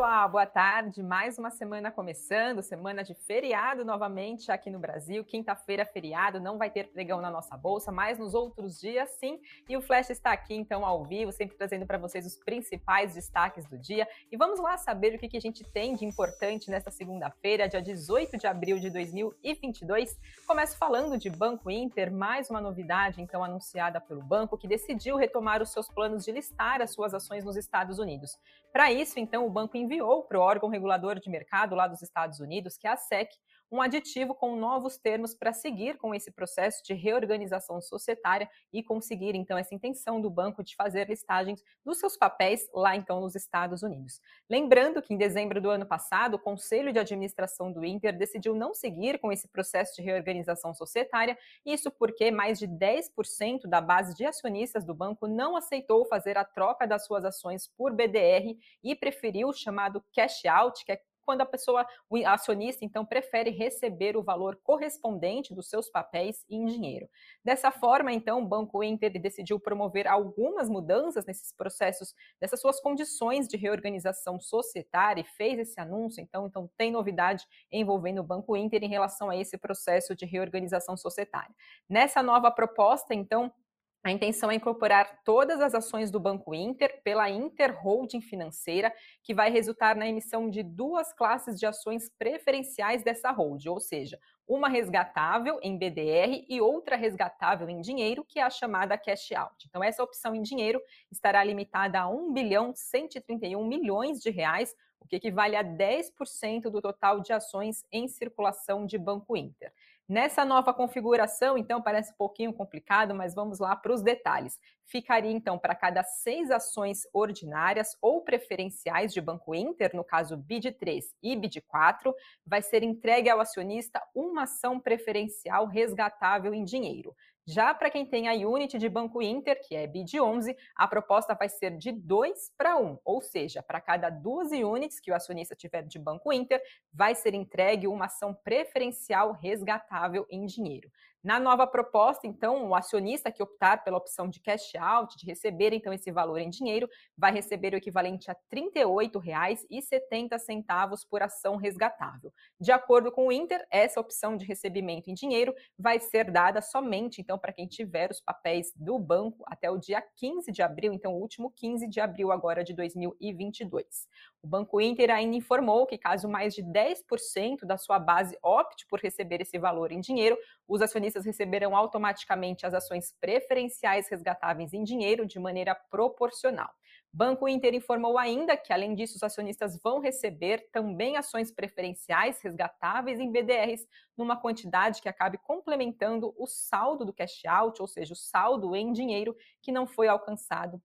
pessoal, boa tarde. Mais uma semana começando, semana de feriado novamente aqui no Brasil. Quinta-feira, feriado, não vai ter pregão na nossa bolsa, mas nos outros dias sim. E o Flash está aqui então ao vivo, sempre trazendo para vocês os principais destaques do dia. E vamos lá saber o que, que a gente tem de importante nesta segunda-feira, dia 18 de abril de 2022. Começo falando de Banco Inter, mais uma novidade então anunciada pelo banco que decidiu retomar os seus planos de listar as suas ações nos Estados Unidos. Para isso, então, o banco enviou para o órgão regulador de mercado lá dos Estados Unidos, que é a SEC, um aditivo com novos termos para seguir com esse processo de reorganização societária e conseguir, então, essa intenção do banco de fazer listagens dos seus papéis lá, então, nos Estados Unidos. Lembrando que em dezembro do ano passado, o Conselho de Administração do Inter decidiu não seguir com esse processo de reorganização societária, isso porque mais de 10% da base de acionistas do banco não aceitou fazer a troca das suas ações por BDR e preferiu o chamado cash out, que é quando a pessoa, o acionista, então, prefere receber o valor correspondente dos seus papéis em dinheiro. Dessa forma, então, o Banco Inter decidiu promover algumas mudanças nesses processos, nessas suas condições de reorganização societária e fez esse anúncio, então, então tem novidade envolvendo o Banco Inter em relação a esse processo de reorganização societária. Nessa nova proposta, então, a intenção é incorporar todas as ações do Banco Inter pela Inter Holding Financeira, que vai resultar na emissão de duas classes de ações preferenciais dessa holding, ou seja, uma resgatável em BDR e outra resgatável em dinheiro, que é a chamada cash out. Então, essa opção em dinheiro estará limitada a 1 bilhão 131 milhões de reais, o que equivale a 10% do total de ações em circulação de Banco Inter. Nessa nova configuração, então, parece um pouquinho complicado, mas vamos lá para os detalhes. Ficaria, então, para cada seis ações ordinárias ou preferenciais de Banco Inter, no caso BID3 e BID4, vai ser entregue ao acionista uma ação preferencial resgatável em dinheiro. Já para quem tem a unit de Banco Inter, que é BID 11, a proposta vai ser de 2 para 1, ou seja, para cada duas units que o acionista tiver de Banco Inter, vai ser entregue uma ação preferencial resgatável em dinheiro. Na nova proposta, então, o acionista que optar pela opção de cash out, de receber então esse valor em dinheiro, vai receber o equivalente a R$ 38,70 por ação resgatável. De acordo com o Inter, essa opção de recebimento em dinheiro vai ser dada somente então para quem tiver os papéis do banco até o dia 15 de abril, então o último 15 de abril agora de 2022. O Banco Inter ainda informou que caso mais de 10% da sua base opte por receber esse valor em dinheiro, os acionistas receberão automaticamente as ações preferenciais resgatáveis em dinheiro de maneira proporcional. Banco Inter informou ainda que, além disso, os acionistas vão receber também ações preferenciais resgatáveis em BDRs numa quantidade que acabe complementando o saldo do cash out, ou seja, o saldo em dinheiro que não foi alcançado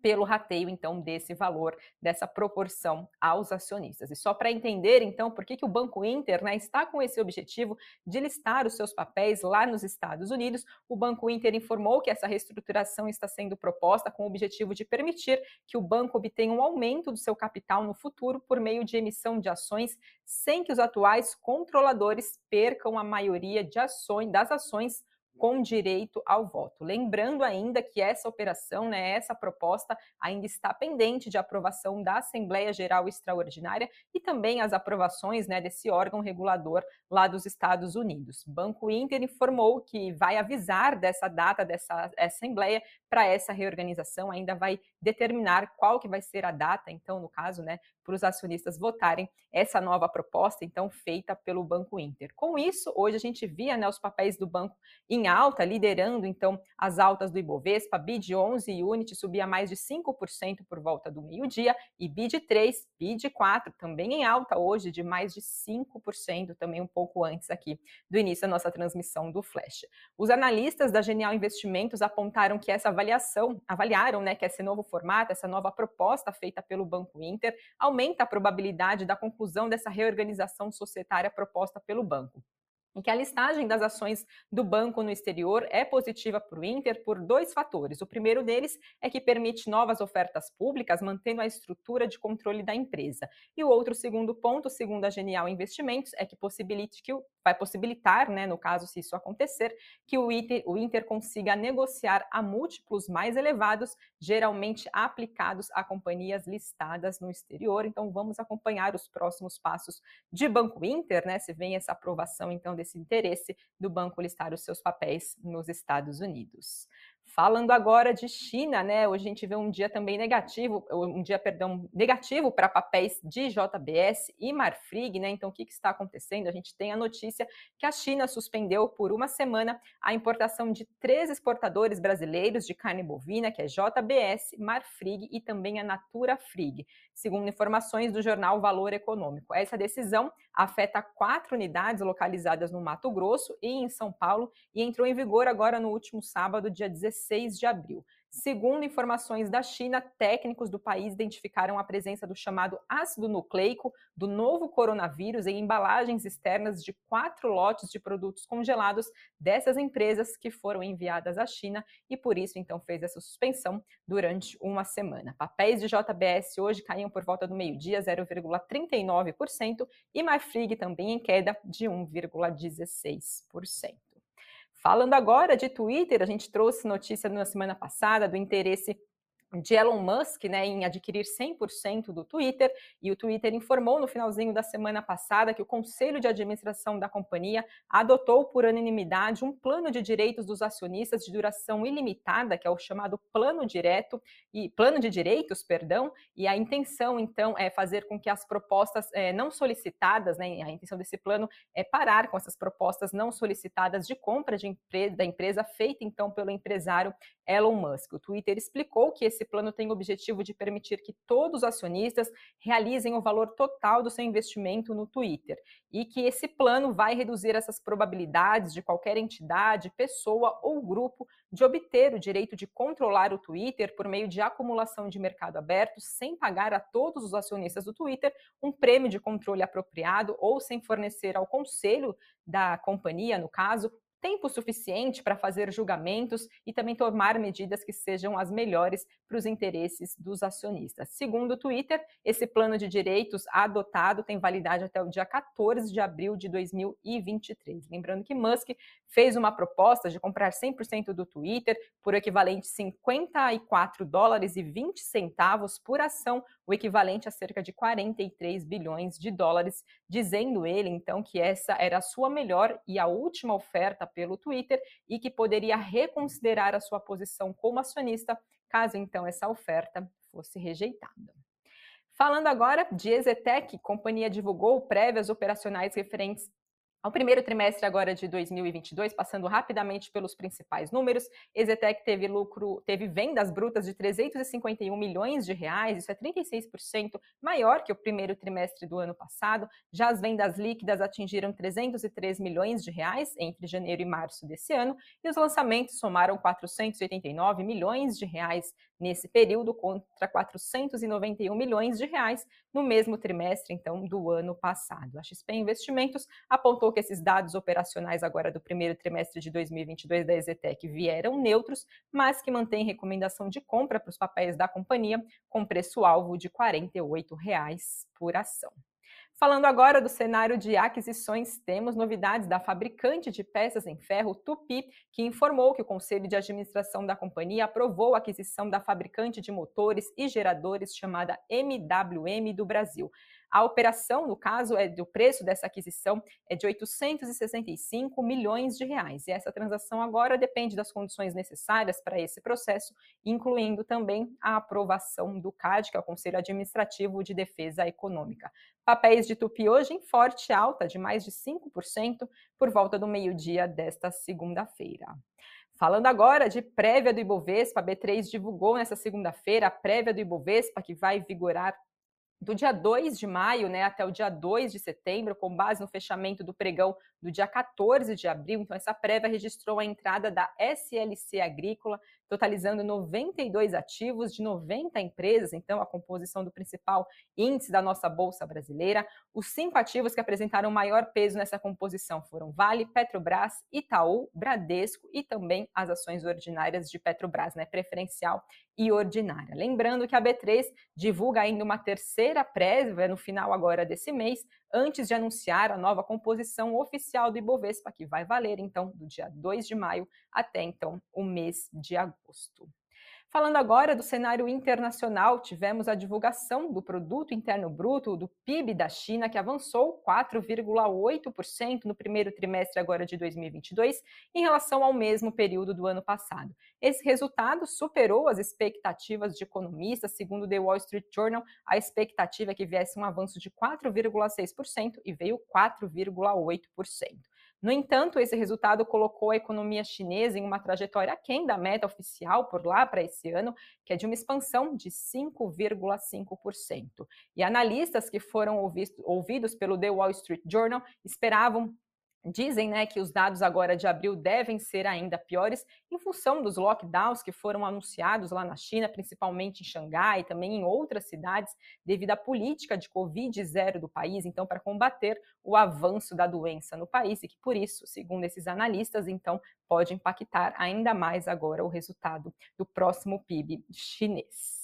pelo rateio, então, desse valor, dessa proporção aos acionistas. E só para entender, então, por que, que o Banco Inter né, está com esse objetivo de listar os seus papéis lá nos Estados Unidos, o Banco Inter informou que essa reestruturação está sendo proposta com o objetivo de permitir que o banco obtenha um aumento do seu capital no futuro por meio de emissão de ações, sem que os atuais controladores percam a maioria de ações, das ações com direito ao voto. Lembrando ainda que essa operação, né, essa proposta ainda está pendente de aprovação da Assembleia Geral Extraordinária e também as aprovações né, desse órgão regulador lá dos Estados Unidos. Banco Inter informou que vai avisar dessa data dessa Assembleia para essa reorganização, ainda vai determinar qual que vai ser a data, então, no caso, né, para os acionistas votarem essa nova proposta, então, feita pelo Banco Inter. Com isso, hoje a gente via né, os papéis do banco em alta, liderando, então, as altas do Ibovespa, BID 11 e Unity subia mais de 5% por volta do meio-dia, e BID 3, BID 4 também em alta hoje, de mais de 5%, também um pouco antes aqui do início da nossa transmissão do Flash. Os analistas da Genial Investimentos apontaram que essa avaliação, avaliaram né, que esse novo formato, essa nova proposta feita pelo Banco Inter, aumenta a probabilidade da conclusão dessa reorganização societária proposta pelo banco e que a listagem das ações do banco no exterior é positiva para o Inter por dois fatores. O primeiro deles é que permite novas ofertas públicas, mantendo a estrutura de controle da empresa. E o outro segundo ponto, segundo a Genial Investimentos, é que possibilite que o vai possibilitar, né, no caso se isso acontecer, que o Inter, o Inter consiga negociar a múltiplos mais elevados, geralmente aplicados a companhias listadas no exterior. Então vamos acompanhar os próximos passos de Banco Inter, né, se vem essa aprovação então desse interesse do banco listar os seus papéis nos Estados Unidos. Falando agora de China, né? Hoje a gente vê um dia também negativo, um dia, perdão, negativo para papéis de JBS e Marfrig, né? Então, o que, que, está acontecendo? A gente tem a notícia que a China suspendeu por uma semana a importação de três exportadores brasileiros de carne bovina, que é JBS, Marfrig e também a Natura Frig, segundo informações do jornal Valor Econômico. Essa decisão afeta quatro unidades localizadas no Mato Grosso e em São Paulo e entrou em vigor agora no último sábado, dia 16 de abril. Segundo informações da China, técnicos do país identificaram a presença do chamado ácido nucleico do novo coronavírus em embalagens externas de quatro lotes de produtos congelados dessas empresas que foram enviadas à China e por isso então fez essa suspensão durante uma semana. Papéis de JBS hoje caíam por volta do meio-dia 0,39% e Marfrig também em queda de 1,16%. Falando agora de Twitter, a gente trouxe notícia na semana passada do interesse de Elon Musk né, em adquirir 100% do Twitter, e o Twitter informou no finalzinho da semana passada que o conselho de administração da companhia adotou por unanimidade um plano de direitos dos acionistas de duração ilimitada, que é o chamado plano direto e plano de direitos, perdão, e a intenção então é fazer com que as propostas é, não solicitadas, né, a intenção desse plano é parar com essas propostas não solicitadas de compra de empre da empresa feita então pelo empresário Elon Musk. O Twitter explicou que esse plano tem o objetivo de permitir que todos os acionistas realizem o valor total do seu investimento no Twitter e que esse plano vai reduzir essas probabilidades de qualquer entidade, pessoa ou grupo de obter o direito de controlar o Twitter por meio de acumulação de mercado aberto sem pagar a todos os acionistas do Twitter um prêmio de controle apropriado ou sem fornecer ao conselho da companhia, no caso, tempo suficiente para fazer julgamentos e também tomar medidas que sejam as melhores para os interesses dos acionistas. Segundo o Twitter, esse plano de direitos adotado tem validade até o dia 14 de abril de 2023. Lembrando que Musk fez uma proposta de comprar 100% do Twitter por equivalente a 54 dólares e 20 centavos por ação, o equivalente a cerca de 43 bilhões de dólares, dizendo ele então que essa era a sua melhor e a última oferta pelo Twitter e que poderia reconsiderar a sua posição como acionista caso então essa oferta fosse rejeitada. Falando agora de Ezetec, companhia divulgou prévias operacionais referentes ao primeiro trimestre agora de 2022, passando rapidamente pelos principais números, Exetec teve lucro, teve vendas brutas de 351 milhões de reais, isso é 36% maior que o primeiro trimestre do ano passado. Já as vendas líquidas atingiram 303 milhões de reais entre janeiro e março desse ano, e os lançamentos somaram 489 milhões de reais nesse período contra 491 milhões de reais no mesmo trimestre então do ano passado. A XP Investimentos apontou que esses dados operacionais agora do primeiro trimestre de 2022 da Exetec vieram neutros, mas que mantém recomendação de compra para os papéis da companhia com preço alvo de 48 reais por ação. Falando agora do cenário de aquisições, temos novidades da fabricante de peças em ferro Tupi, que informou que o Conselho de Administração da companhia aprovou a aquisição da fabricante de motores e geradores chamada MWM do Brasil. A operação, no caso, é do preço dessa aquisição é de 865 milhões de reais. E essa transação agora depende das condições necessárias para esse processo, incluindo também a aprovação do CAD, que é o Conselho Administrativo de Defesa Econômica. Papéis de Tupi hoje em forte alta de mais de 5% por volta do meio-dia desta segunda-feira. Falando agora de prévia do Ibovespa, a B3 divulgou nessa segunda-feira a prévia do Ibovespa, que vai vigorar do dia 2 de maio né, até o dia 2 de setembro, com base no fechamento do pregão do dia 14 de abril. Então, essa prévia registrou a entrada da SLC Agrícola, totalizando 92 ativos de 90 empresas, então a composição do principal índice da nossa Bolsa Brasileira. Os cinco ativos que apresentaram maior peso nessa composição foram Vale, Petrobras, Itaú, Bradesco e também as ações ordinárias de Petrobras, né, preferencial e ordinária. Lembrando que a B3 divulga ainda uma terceira prévia no final agora desse mês, antes de anunciar a nova composição oficial do Ibovespa, que vai valer então do dia 2 de maio até então o mês de agosto. Falando agora do cenário internacional, tivemos a divulgação do Produto Interno Bruto, do PIB da China, que avançou 4,8% no primeiro trimestre agora de 2022, em relação ao mesmo período do ano passado. Esse resultado superou as expectativas de economistas, segundo o The Wall Street Journal, a expectativa é que viesse um avanço de 4,6% e veio 4,8%. No entanto, esse resultado colocou a economia chinesa em uma trajetória aquém da meta oficial por lá para esse ano, que é de uma expansão de 5,5%. E analistas que foram ouvidos pelo The Wall Street Journal esperavam Dizem né, que os dados agora de abril devem ser ainda piores em função dos lockdowns que foram anunciados lá na China, principalmente em Xangai e também em outras cidades, devido à política de Covid zero do país, então, para combater o avanço da doença no país, e que por isso, segundo esses analistas, então, pode impactar ainda mais agora o resultado do próximo PIB chinês.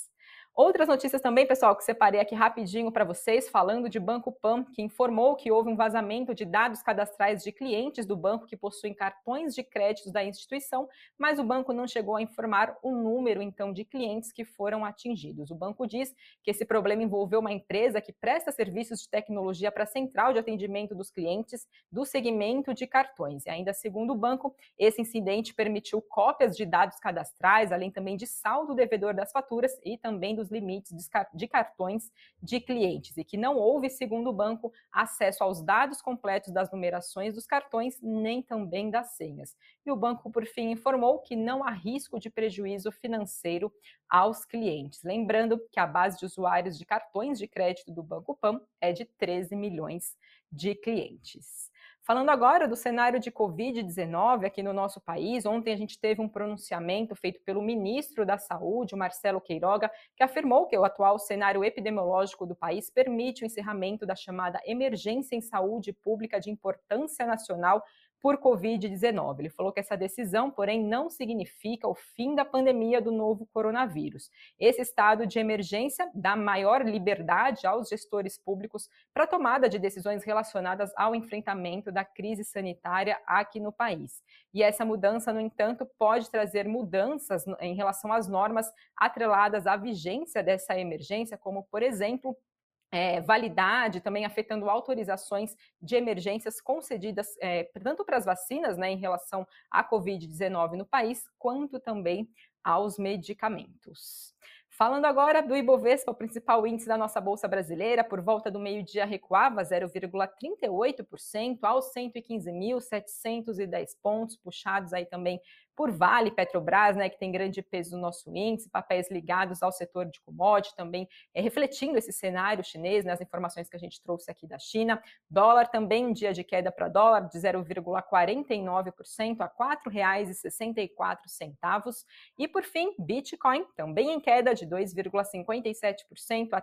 Outras notícias também, pessoal, que separei aqui rapidinho para vocês, falando de Banco Pan, que informou que houve um vazamento de dados cadastrais de clientes do banco que possuem cartões de créditos da instituição, mas o banco não chegou a informar o número, então, de clientes que foram atingidos. O banco diz que esse problema envolveu uma empresa que presta serviços de tecnologia para a central de atendimento dos clientes do segmento de cartões. E ainda segundo o banco, esse incidente permitiu cópias de dados cadastrais, além também de saldo devedor das faturas e também dos dos limites de cartões de clientes e que não houve, segundo o banco, acesso aos dados completos das numerações dos cartões nem também das senhas. E o banco, por fim, informou que não há risco de prejuízo financeiro aos clientes. Lembrando que a base de usuários de cartões de crédito do Banco Pan é de 13 milhões de clientes. Falando agora do cenário de Covid-19 aqui no nosso país, ontem a gente teve um pronunciamento feito pelo ministro da Saúde, Marcelo Queiroga, que afirmou que o atual cenário epidemiológico do país permite o encerramento da chamada emergência em saúde pública de importância nacional por Covid-19. Ele falou que essa decisão, porém, não significa o fim da pandemia do novo coronavírus. Esse estado de emergência dá maior liberdade aos gestores públicos para a tomada de decisões relacionadas ao enfrentamento da crise sanitária aqui no país. E essa mudança, no entanto, pode trazer mudanças em relação às normas atreladas à vigência dessa emergência, como, por exemplo, é, validade, também afetando autorizações de emergências concedidas é, tanto para as vacinas, né, em relação à Covid-19 no país, quanto também aos medicamentos. Falando agora do Ibovespa, o principal índice da nossa bolsa brasileira, por volta do meio-dia recuava 0,38% aos 115.710 pontos, puxados aí também por Vale, Petrobras, né, que tem grande peso no nosso índice, papéis ligados ao setor de commodity também, é, refletindo esse cenário chinês, né, as informações que a gente trouxe aqui da China. Dólar também um dia de queda para dólar de 0,49% a R$ 4,64. E por fim, Bitcoin também em queda de 2,57% a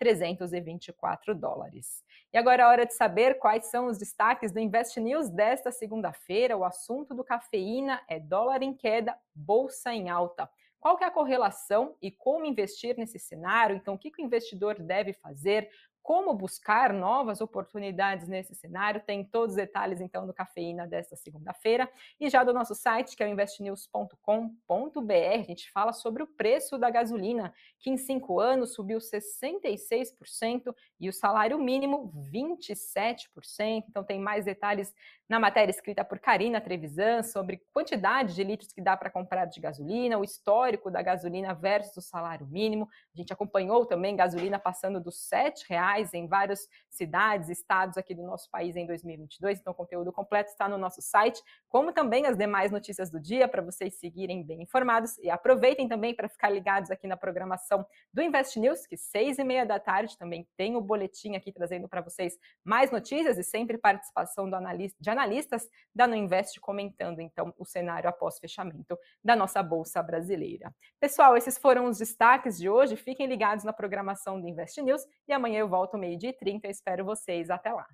39.324 dólares. E agora é hora de saber quais são os destaques do Invest News desta segunda-feira. O assunto do cafeína é dólar em queda, bolsa em alta. Qual que é a correlação e como investir nesse cenário? Então, o que o investidor deve fazer? Como buscar novas oportunidades nesse cenário. Tem todos os detalhes, então, do Cafeína desta segunda-feira. E já do nosso site, que é o investnews.com.br, a gente fala sobre o preço da gasolina, que em cinco anos subiu 66% e o salário mínimo 27%. Então, tem mais detalhes na matéria escrita por Karina Trevisan sobre quantidade de litros que dá para comprar de gasolina, o histórico da gasolina versus o salário mínimo. A gente acompanhou também gasolina passando dos R$ reais reais em várias cidades, estados aqui do nosso país em 2022. Então, o conteúdo completo está no nosso site, como também as demais notícias do dia para vocês seguirem bem informados. E aproveitem também para ficar ligados aqui na programação do Invest News, que seis e meia da tarde também tem o boletim aqui trazendo para vocês mais notícias e sempre participação analista, de analistas da No Invest comentando então o cenário após fechamento da nossa bolsa brasileira. Pessoal, esses foram os destaques de hoje. Fiquem ligados na programação do Invest News e amanhã eu volto volto meio-dia e 30. Espero vocês. Até lá.